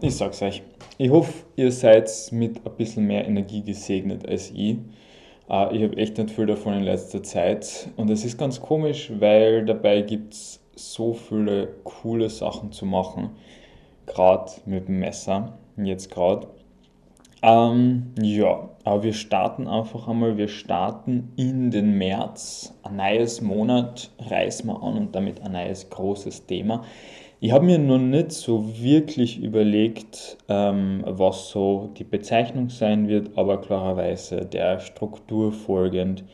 Ich sag's euch. Ich hoffe, ihr seid mit ein bisschen mehr Energie gesegnet als ich. Uh, ich habe echt nicht viel davon in letzter Zeit. Und es ist ganz komisch, weil dabei gibt es so viele coole Sachen zu machen. Gerade mit dem Messer. Jetzt gerade. Ähm, ja, aber wir starten einfach einmal. Wir starten in den März. Ein neues Monat reißen wir an und damit ein neues großes Thema. Ich habe mir noch nicht so wirklich überlegt, ähm, was so die Bezeichnung sein wird, aber klarerweise der Struktur folgend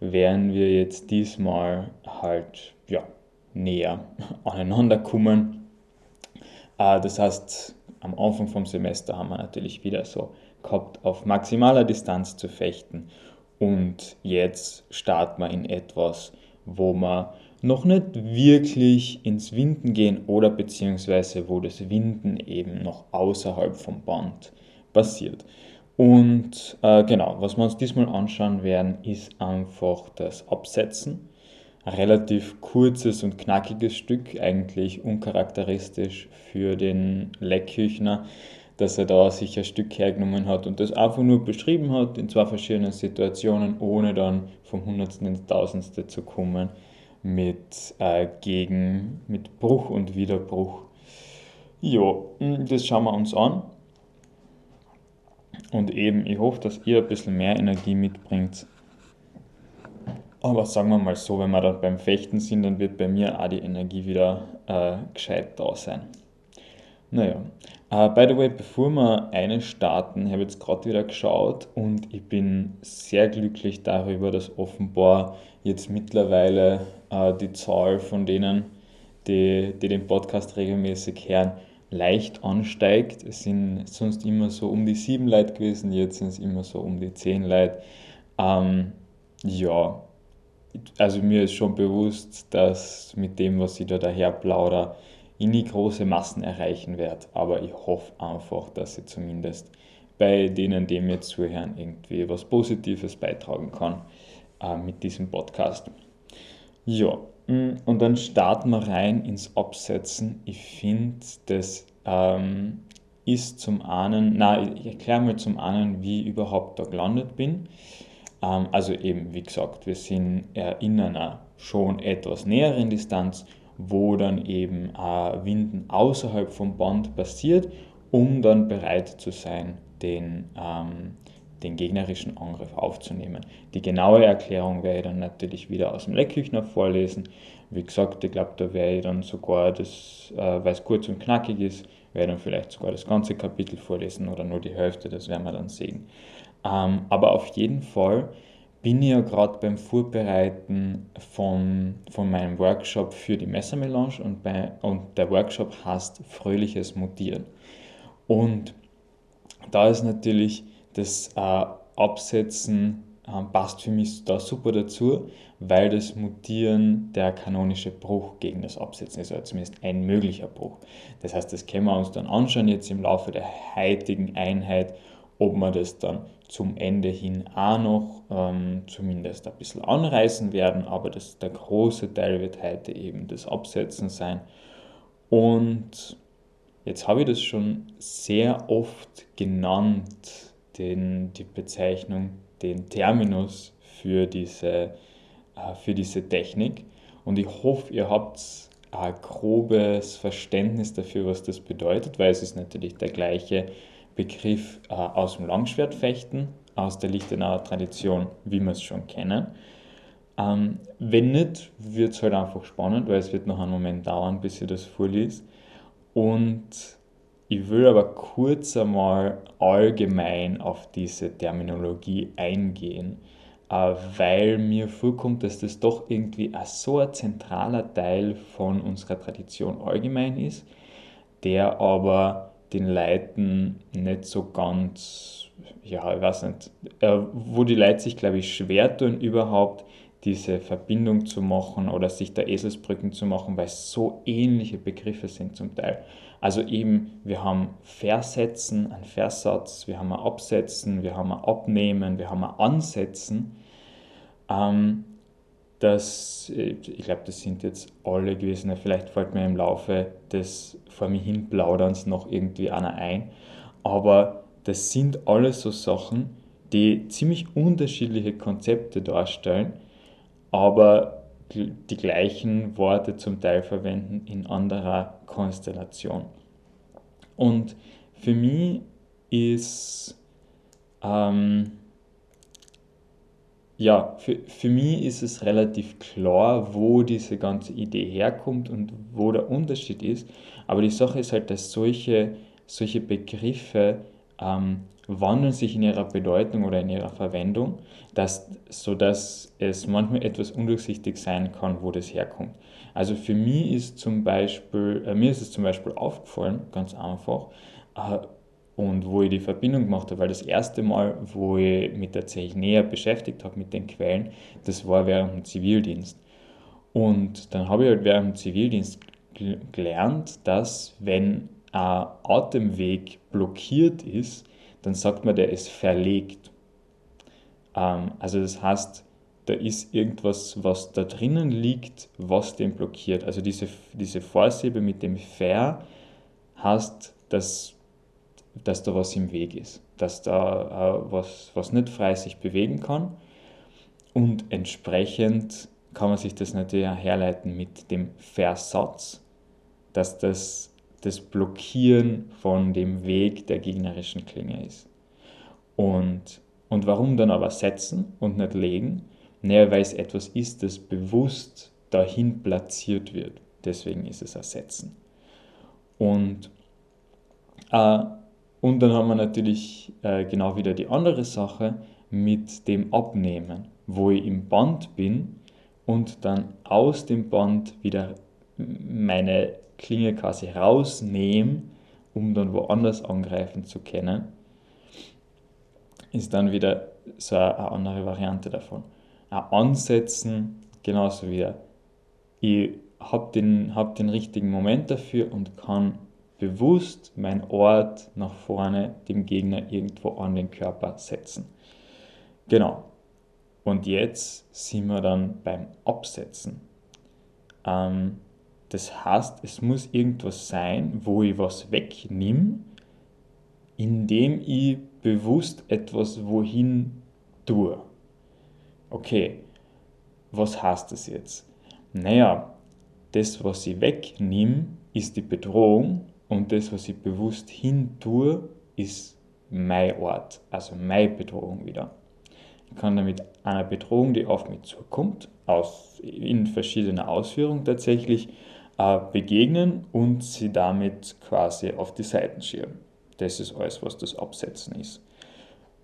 werden wir jetzt diesmal halt ja, näher aneinander kommen. Äh, das heißt, am Anfang vom Semester haben wir natürlich wieder so gehabt, auf maximaler Distanz zu fechten und jetzt starten wir in etwas, wo man noch nicht wirklich ins Winden gehen oder beziehungsweise wo das Winden eben noch außerhalb vom Band passiert. Und äh, genau, was wir uns diesmal anschauen werden, ist einfach das Absetzen. Ein relativ kurzes und knackiges Stück, eigentlich uncharakteristisch für den Leckküchner, dass er da sich ein Stück hergenommen hat und das einfach nur beschrieben hat in zwei verschiedenen Situationen, ohne dann vom Hundertsten ins Tausendste zu kommen mit äh, Gegen, mit Bruch und Widerbruch. Ja, hm, das schauen wir uns an. Und eben, ich hoffe, dass ihr ein bisschen mehr Energie mitbringt. Aber sagen wir mal so, wenn wir dann beim Fechten sind, dann wird bei mir auch die Energie wieder äh, gescheit da sein. Naja, uh, by the way, bevor wir eine starten, habe ich jetzt gerade wieder geschaut und ich bin sehr glücklich darüber, dass offenbar jetzt mittlerweile uh, die Zahl von denen, die, die den Podcast regelmäßig hören, leicht ansteigt. Es sind sonst immer so um die sieben Leute gewesen, jetzt sind es immer so um die zehn Leute. Ähm, ja, also mir ist schon bewusst, dass mit dem, was ich da daher plaudere, ich nie große Massen erreichen werde, aber ich hoffe einfach, dass ich zumindest bei denen, die mir zuhören, irgendwie was Positives beitragen kann äh, mit diesem Podcast. Ja, mm, und dann starten wir rein ins Absetzen. Ich finde, das ähm, ist zum einen, na, ich erkläre mal zum einen, wie ich überhaupt da gelandet bin. Ähm, also eben, wie gesagt, wir sind in einer schon etwas näheren Distanz wo dann eben äh, Winden außerhalb vom Band passiert, um dann bereit zu sein, den, ähm, den gegnerischen Angriff aufzunehmen. Die genaue Erklärung werde ich dann natürlich wieder aus dem Leckküchner vorlesen. Wie gesagt, ich glaube, da werde ich dann sogar, das, äh, weil es kurz und knackig ist, werde ich dann vielleicht sogar das ganze Kapitel vorlesen oder nur die Hälfte, das werden wir dann sehen. Ähm, aber auf jeden Fall bin ich ja gerade beim Vorbereiten von, von meinem Workshop für die Messermelange und, und der Workshop heißt Fröhliches Mutieren. Und da ist natürlich das äh, Absetzen äh, passt für mich da super dazu, weil das Mutieren der kanonische Bruch gegen das Absetzen ist, oder zumindest ein möglicher Bruch. Das heißt, das können wir uns dann anschauen jetzt im Laufe der heutigen Einheit ob wir das dann zum Ende hin auch noch ähm, zumindest ein bisschen anreißen werden, aber das, der große Teil wird heute eben das Absetzen sein. Und jetzt habe ich das schon sehr oft genannt, den, die Bezeichnung, den Terminus für diese, äh, für diese Technik. Und ich hoffe, ihr habt ein grobes Verständnis dafür, was das bedeutet, weil es ist natürlich der gleiche Begriff äh, aus dem Langschwertfechten, aus der Lichtenauer Tradition, wie wir es schon kennen. Ähm, wenn nicht, wird es halt einfach spannend, weil es wird noch einen Moment dauern, bis ich das vorliest. Und ich will aber kurz einmal allgemein auf diese Terminologie eingehen, äh, weil mir vorkommt, dass das doch irgendwie so ein zentraler Teil von unserer Tradition allgemein ist, der aber den Leuten nicht so ganz, ja, ich weiß nicht, äh, wo die Leute sich, glaube ich, schwer tun, überhaupt diese Verbindung zu machen oder sich da Eselsbrücken zu machen, weil es so ähnliche Begriffe sind zum Teil. Also eben, wir haben Versetzen, ein Versatz, wir haben ein Absetzen, wir haben ein Abnehmen, wir haben ein Ansetzen. Ähm, dass, äh, ich glaube, das sind jetzt alle gewesen, vielleicht fällt mir im Laufe des vor mir hin Plauderns noch irgendwie einer ein, aber das sind alles so Sachen, die ziemlich unterschiedliche Konzepte darstellen, aber die gleichen Worte zum Teil verwenden in anderer Konstellation. Und für mich ist ähm, ja, für, für mich ist es relativ klar, wo diese ganze Idee herkommt und wo der Unterschied ist. Aber die Sache ist halt, dass solche, solche Begriffe ähm, wandeln sich in ihrer Bedeutung oder in ihrer Verwendung, dass, sodass es manchmal etwas undurchsichtig sein kann, wo das herkommt. Also für mich ist zum Beispiel, äh, mir ist es zum Beispiel aufgefallen, ganz einfach, äh, und wo ich die Verbindung gemacht habe, weil das erste Mal, wo ich der Zeche näher beschäftigt habe, mit den Quellen, das war während dem Zivildienst. Und dann habe ich halt während dem Zivildienst gelernt, dass wenn ein Atemweg blockiert ist, dann sagt man, der ist verlegt. Ähm, also das heißt, da ist irgendwas, was da drinnen liegt, was den blockiert. Also diese, diese Vorsilbe mit dem Ver heißt, dass dass da was im Weg ist, dass da äh, was, was nicht frei sich bewegen kann. Und entsprechend kann man sich das natürlich auch herleiten mit dem Versatz, dass das das Blockieren von dem Weg der gegnerischen Klinge ist. Und, und warum dann aber setzen und nicht legen? Naja, weil es etwas ist, das bewusst dahin platziert wird. Deswegen ist es ersetzen. Und äh, und dann haben wir natürlich äh, genau wieder die andere Sache mit dem Abnehmen, wo ich im Band bin und dann aus dem Band wieder meine Klinge quasi rausnehme, um dann woanders angreifen zu können, ist dann wieder so eine andere Variante davon. Ein Ansetzen, genauso wieder. Ich habe den, hab den richtigen Moment dafür und kann bewusst mein Ort nach vorne dem Gegner irgendwo an den Körper setzen. Genau. Und jetzt sind wir dann beim Absetzen. Ähm, das heißt, es muss irgendwas sein, wo ich was wegnehme, indem ich bewusst etwas wohin tue. Okay, was heißt das jetzt? Naja, das, was ich wegnehme, ist die Bedrohung und das, was ich bewusst hin tue, ist mein Ort, also meine Bedrohung wieder. Ich kann damit einer Bedrohung, die auf mich zukommt, aus, in verschiedener Ausführung tatsächlich, äh, begegnen und sie damit quasi auf die Seiten schieben. Das ist alles, was das Absetzen ist.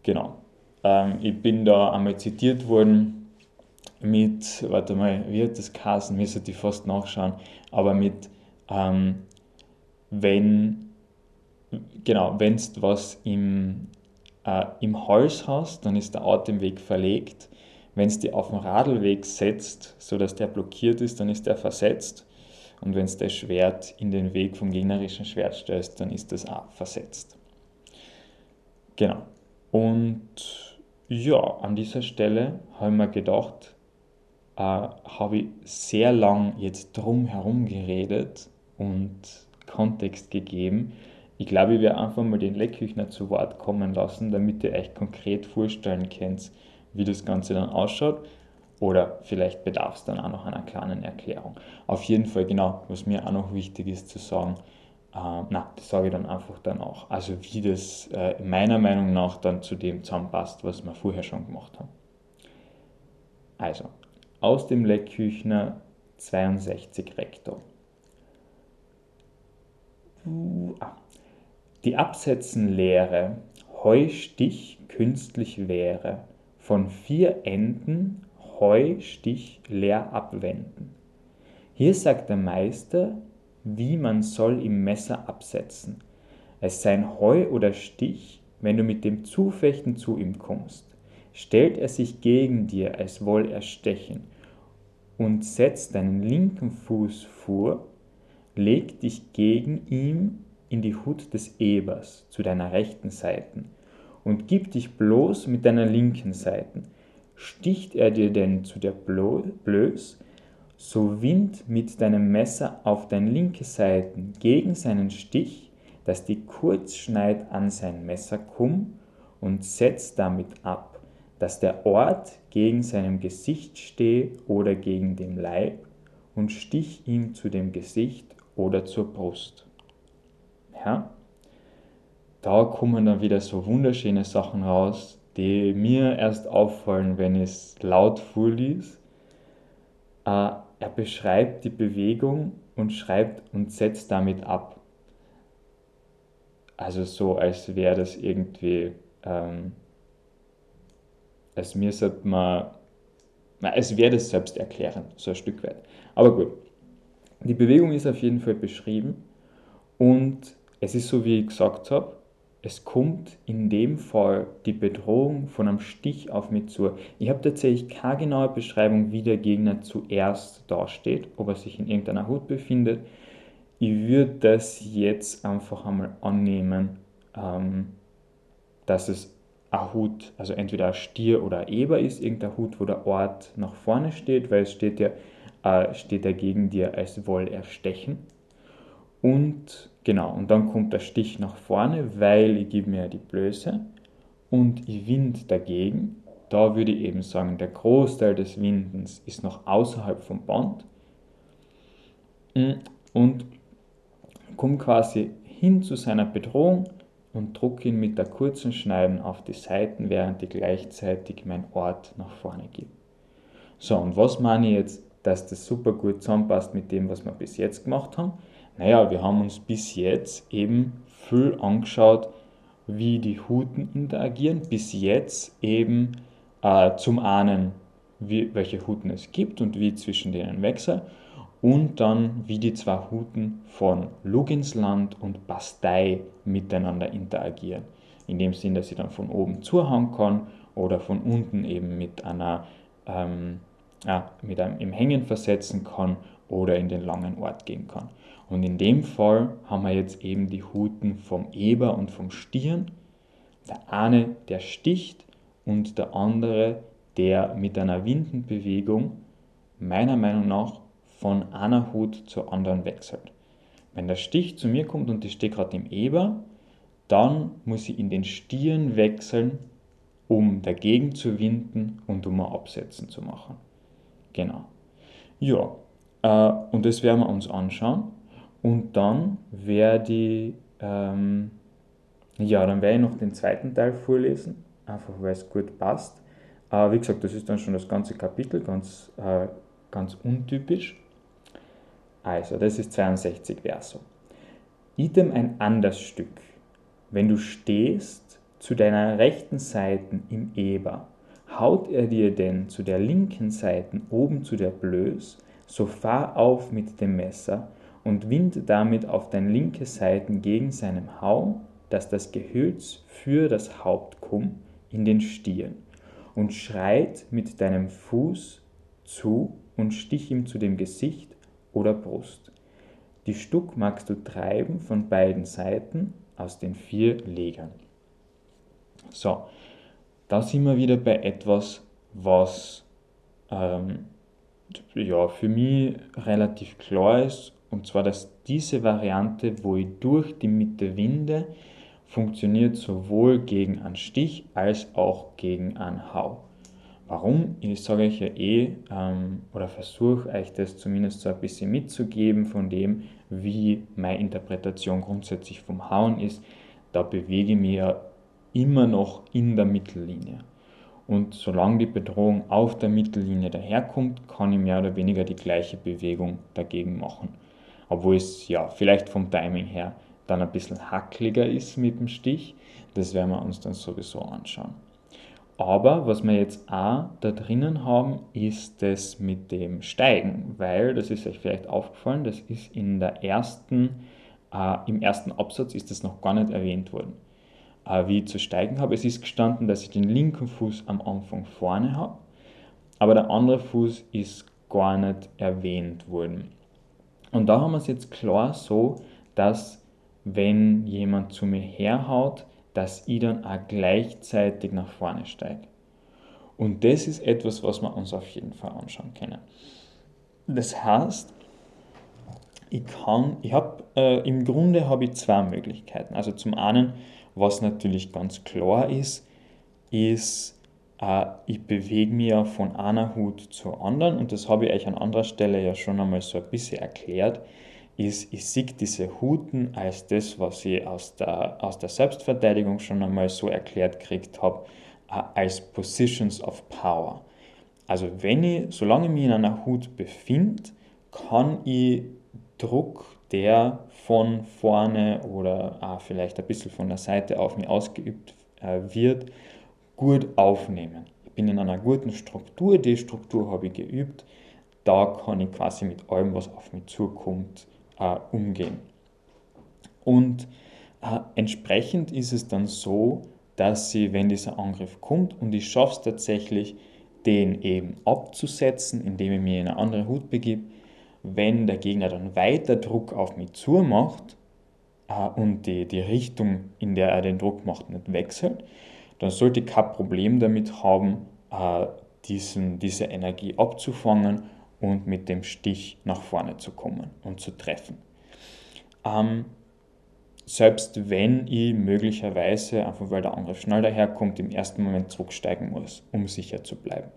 Genau. Ähm, ich bin da einmal zitiert worden mit, warte mal, wie hat das geheißen? Müsste ich fast nachschauen, aber mit ähm, wenn genau, wenn du was im, äh, im Hals hast, dann ist der Atemweg verlegt. Wenn es die auf den Radlweg setzt, sodass der blockiert ist, dann ist der versetzt. Und wenn es das Schwert in den Weg vom gegnerischen Schwert stößt, dann ist das auch versetzt. Genau. Und ja, an dieser Stelle habe ich mir gedacht, äh, habe ich sehr lang jetzt drum herum geredet und Kontext gegeben. Ich glaube, ich werde einfach mal den Leckküchner zu Wort kommen lassen, damit ihr euch konkret vorstellen könnt, wie das Ganze dann ausschaut. Oder vielleicht bedarf es dann auch noch einer kleinen Erklärung. Auf jeden Fall, genau, was mir auch noch wichtig ist zu sagen, äh, na, das sage ich dann einfach dann auch. Also wie das äh, meiner Meinung nach dann zu dem zusammenpasst, was wir vorher schon gemacht haben. Also, aus dem Leckküchner 62 Rektor. Die Absätzenlehre Heustich künstlich wäre, von vier Enden Heustich leer abwenden. Hier sagt der Meister, wie man soll im Messer absetzen. Es sei ein Heu oder Stich, wenn du mit dem Zufechten zu ihm kommst. Stellt er sich gegen dir, als woll er stechen, und setzt deinen linken Fuß vor, leg dich gegen ihm in die Hut des Ebers zu deiner rechten Seite und gib dich bloß mit deiner linken Seite. Sticht er dir denn zu der Blöß, so wind mit deinem Messer auf dein linke Seiten gegen seinen Stich, dass die Kurzschneid an sein Messer kumm und setz damit ab, dass der Ort gegen seinem Gesicht stehe oder gegen dem Leib und stich ihm zu dem Gesicht oder zur Brust. Ja? Da kommen dann wieder so wunderschöne Sachen raus, die mir erst auffallen, wenn ich es laut vorlies. Äh, er beschreibt die Bewegung und schreibt und setzt damit ab. Also so, als wäre das irgendwie, ähm, als mir sollte man, na, als wäre das selbst erklärend, so ein Stück weit. Aber gut, die Bewegung ist auf jeden Fall beschrieben und es ist so, wie ich gesagt habe, es kommt in dem Fall die Bedrohung von einem Stich auf mich zu. Ich habe tatsächlich keine genaue Beschreibung, wie der Gegner zuerst dasteht, ob er sich in irgendeiner Hut befindet. Ich würde das jetzt einfach einmal annehmen, ähm, dass es ein Hut, also entweder ein Stier oder ein Eber ist, irgendein Hut, wo der Ort nach vorne steht, weil es steht ja, äh, steht er gegen dir als Woll erstechen. Und genau, und dann kommt der Stich nach vorne, weil ich gebe mir die Blöße und ich wind dagegen. Da würde ich eben sagen, der Großteil des Windens ist noch außerhalb vom Band und komme quasi hin zu seiner Bedrohung und drucke ihn mit der kurzen Schneiden auf die Seiten, während ich gleichzeitig mein Ort nach vorne gebe. So, und was meine ich jetzt, dass das super gut zusammenpasst mit dem, was wir bis jetzt gemacht haben? Naja, wir haben uns bis jetzt eben viel angeschaut, wie die Huten interagieren. Bis jetzt eben äh, zum einen, wie, welche Huten es gibt und wie zwischen denen wechseln. Und dann, wie die zwei Huten von Luginsland und Bastei miteinander interagieren. In dem Sinn, dass ich dann von oben zuhauen kann oder von unten eben mit einer ähm, ja, mit einem im Hängen versetzen kann oder in den langen Ort gehen kann. Und in dem Fall haben wir jetzt eben die Huten vom Eber und vom Stirn. Der eine, der sticht und der andere, der mit einer Windenbewegung meiner Meinung nach von einer Hut zur anderen wechselt. Wenn der Stich zu mir kommt und ich stehe gerade im Eber, dann muss ich in den Stirn wechseln, um dagegen zu winden und um ein Absetzen zu machen. Genau. Ja, äh, und das werden wir uns anschauen. Und dann werde ich, ähm, ja, dann werde ich noch den zweiten Teil vorlesen, einfach weil es gut passt. Äh, wie gesagt, das ist dann schon das ganze Kapitel, ganz, äh, ganz untypisch. Also, das ist 62 Verso. Item ein anderes Stück. Wenn du stehst zu deiner rechten Seite im Eber, haut er dir denn zu der linken Seite oben zu der Blöß, so fahr auf mit dem Messer und wind damit auf dein linke Seiten gegen seinem Hau, dass das Gehölz für das Haupt kumm in den Stirn, und schreit mit deinem Fuß zu und stich ihm zu dem Gesicht oder Brust. Die Stuck magst du treiben von beiden Seiten aus den vier Legern. So, da sind wir wieder bei etwas, was ähm, ja, für mich relativ klar ist und zwar, dass diese Variante, wo ich durch die Mitte winde, funktioniert sowohl gegen einen Stich als auch gegen einen Hau. Warum? Ich sage euch ja eh ähm, oder versuche euch das zumindest so ein bisschen mitzugeben von dem, wie meine Interpretation grundsätzlich vom Hauen ist. Da bewege ich mich ja immer noch in der Mittellinie. Und solange die Bedrohung auf der Mittellinie daherkommt, kann ich mehr oder weniger die gleiche Bewegung dagegen machen obwohl es ja vielleicht vom Timing her dann ein bisschen hackliger ist mit dem Stich. Das werden wir uns dann sowieso anschauen. Aber was wir jetzt auch da drinnen haben, ist das mit dem Steigen, weil das ist euch vielleicht aufgefallen, das ist in der ersten, äh, im ersten Absatz ist das noch gar nicht erwähnt worden, äh, wie ich zu steigen habe. Es ist gestanden, dass ich den linken Fuß am Anfang vorne habe, aber der andere Fuß ist gar nicht erwähnt worden. Und da haben wir es jetzt klar so, dass wenn jemand zu mir herhaut, dass ich dann auch gleichzeitig nach vorne steige. Und das ist etwas, was wir uns auf jeden Fall anschauen können. Das heißt, ich kann, ich habe, äh, im Grunde habe ich zwei Möglichkeiten. Also zum einen, was natürlich ganz klar ist, ist, ich bewege mich ja von einer Hut zur anderen und das habe ich euch an anderer Stelle ja schon einmal so ein bisschen erklärt, ist, ich sehe diese Huten als das, was ich aus der, aus der Selbstverteidigung schon einmal so erklärt gekriegt habe, als Positions of Power. Also wenn ich, solange ich mich in einer Hut befinde, kann ich Druck, der von vorne oder auch vielleicht ein bisschen von der Seite auf mich ausgeübt äh, wird, gut aufnehmen. Ich bin in einer guten Struktur, die Struktur habe ich geübt, da kann ich quasi mit allem, was auf mich zukommt, äh, umgehen. Und äh, entsprechend ist es dann so, dass sie, wenn dieser Angriff kommt und ich schaffe es tatsächlich, den eben abzusetzen, indem ich mich in eine andere Hut begebe, wenn der Gegner dann weiter Druck auf mich zumacht äh, und die, die Richtung, in der er den Druck macht, nicht wechselt, dann sollte ich kein Problem damit haben, äh, diesen, diese Energie abzufangen und mit dem Stich nach vorne zu kommen und zu treffen. Ähm, selbst wenn ich möglicherweise, einfach weil der Angriff schnell daherkommt, im ersten Moment zurücksteigen muss, um sicher zu bleiben.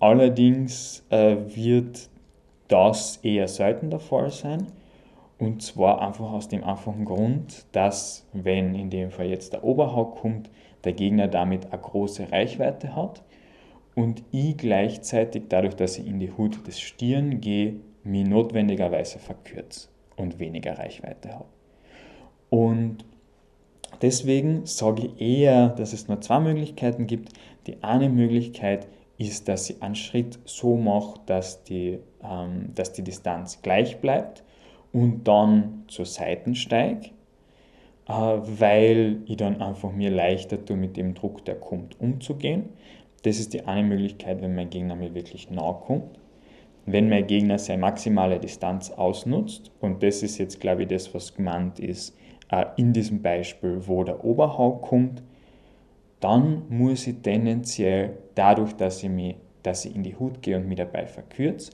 Allerdings äh, wird das eher selten der Fall sein. Und zwar einfach aus dem einfachen Grund, dass, wenn in dem Fall jetzt der Oberhau kommt, der Gegner damit eine große Reichweite hat und ich gleichzeitig, dadurch, dass ich in die Hut des Stirn gehe, mich notwendigerweise verkürze und weniger Reichweite habe. Und deswegen sage ich eher, dass es nur zwei Möglichkeiten gibt. Die eine Möglichkeit ist, dass ich einen Schritt so mache, dass die, ähm, dass die Distanz gleich bleibt und dann zur Seiten steige, weil ich dann einfach mir leichter tue, mit dem Druck, der kommt, umzugehen. Das ist die eine Möglichkeit, wenn mein Gegner mir wirklich nahe kommt. Wenn mein Gegner seine maximale Distanz ausnutzt, und das ist jetzt, glaube ich, das, was gemeint ist, äh, in diesem Beispiel, wo der Oberhau kommt, dann muss ich tendenziell dadurch, dass ich, mich, dass ich in die Hut gehe und mich dabei verkürze,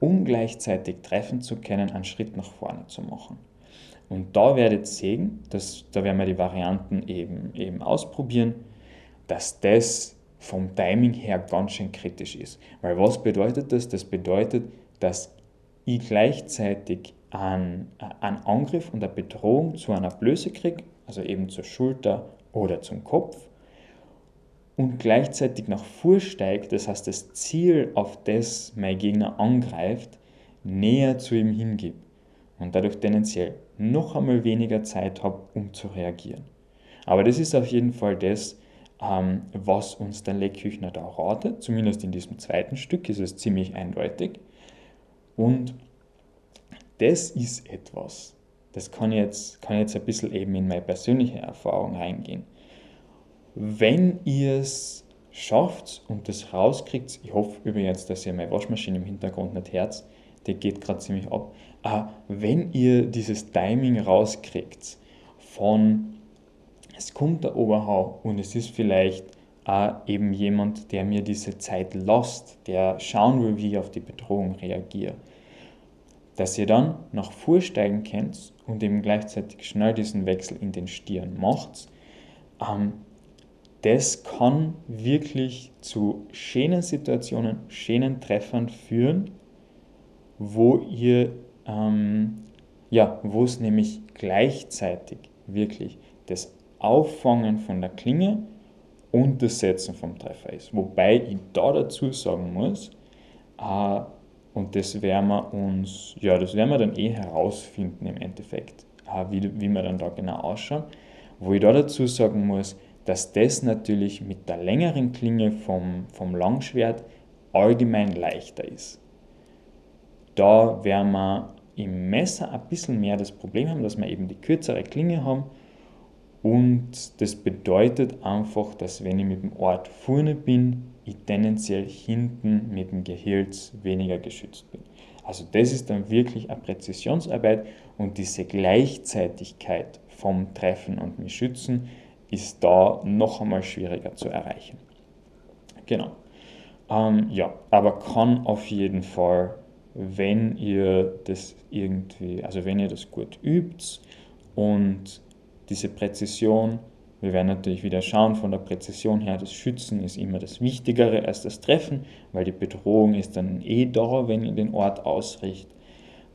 um gleichzeitig treffen zu können, einen Schritt nach vorne zu machen. Und da werdet ihr sehen, dass, da werden wir die Varianten eben, eben ausprobieren, dass das vom Timing her ganz schön kritisch ist. Weil was bedeutet das? Das bedeutet, dass ich gleichzeitig einen, einen Angriff und eine Bedrohung zu einer Blöße kriege, also eben zur Schulter oder zum Kopf, und gleichzeitig nach vorsteigt, das heißt das Ziel, auf das mein Gegner angreift, näher zu ihm hingibt und dadurch tendenziell noch einmal weniger Zeit habe, um zu reagieren. Aber das ist auf jeden Fall das, ähm, was uns der Leckküchner da ratet, zumindest in diesem zweiten Stück ist es ziemlich eindeutig. Und das ist etwas, das kann jetzt, kann jetzt ein bisschen eben in meine persönliche Erfahrung reingehen. Wenn ihr es schafft und das rauskriegt, ich hoffe übrigens, dass ihr meine Waschmaschine im Hintergrund nicht hört, die geht gerade ziemlich ab. Äh, wenn ihr dieses Timing rauskriegt von es kommt der Oberhau und es ist vielleicht äh, eben jemand, der mir diese Zeit lässt, der schauen will, wie ich auf die Bedrohung reagiere. Dass ihr dann nach vorsteigen könnt und eben gleichzeitig schnell diesen Wechsel in den Stirn macht, ähm, das kann wirklich zu schönen Situationen, schönen Treffern führen, wo ihr, ähm, ja, wo es nämlich gleichzeitig wirklich das Auffangen von der Klinge und das Setzen vom Treffer ist. Wobei ich da dazu sagen muss, äh, und das werden wir uns, ja, das werden wir dann eh herausfinden im Endeffekt, äh, wie, wie wir dann da genau ausschauen, wo ich da dazu sagen muss, dass das natürlich mit der längeren Klinge vom, vom Langschwert allgemein leichter ist. Da werden wir im Messer ein bisschen mehr das Problem haben, dass wir eben die kürzere Klinge haben und das bedeutet einfach, dass wenn ich mit dem Ort vorne bin, ich tendenziell hinten mit dem Gehilz weniger geschützt bin. Also das ist dann wirklich eine Präzisionsarbeit und diese Gleichzeitigkeit vom Treffen und mich schützen ist da noch einmal schwieriger zu erreichen. Genau. Ähm, ja, aber kann auf jeden Fall, wenn ihr das irgendwie, also wenn ihr das gut übt und diese Präzision, wir werden natürlich wieder schauen, von der Präzision her, das Schützen ist immer das Wichtigere als das Treffen, weil die Bedrohung ist dann eh da, wenn ihr den Ort ausrichtet.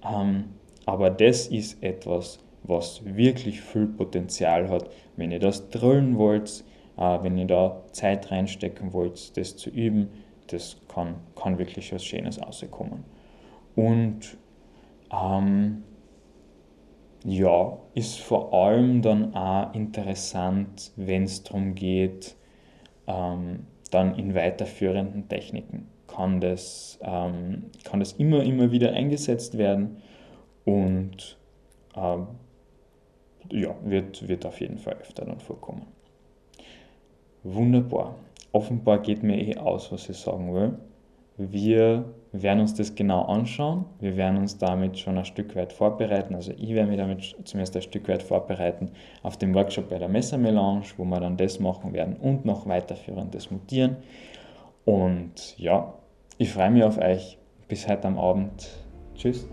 Ähm, aber das ist etwas, was wirklich viel Potenzial hat, wenn ihr das drillen wollt, äh, wenn ihr da Zeit reinstecken wollt, das zu üben, das kann, kann wirklich was Schönes rauskommen. Und ähm, ja, ist vor allem dann auch interessant, wenn es darum geht, ähm, dann in weiterführenden Techniken kann das, ähm, kann das immer, immer wieder eingesetzt werden und ähm, ja, wird, wird auf jeden Fall öfter dann vorkommen. Wunderbar. Offenbar geht mir eh aus, was ich sagen will. Wir werden uns das genau anschauen. Wir werden uns damit schon ein Stück weit vorbereiten. Also ich werde mich damit zumindest ein Stück weit vorbereiten auf den Workshop bei der Messermelange, wo wir dann das machen werden und noch weiterführendes Mutieren. Und ja, ich freue mich auf euch. Bis heute am Abend. Tschüss.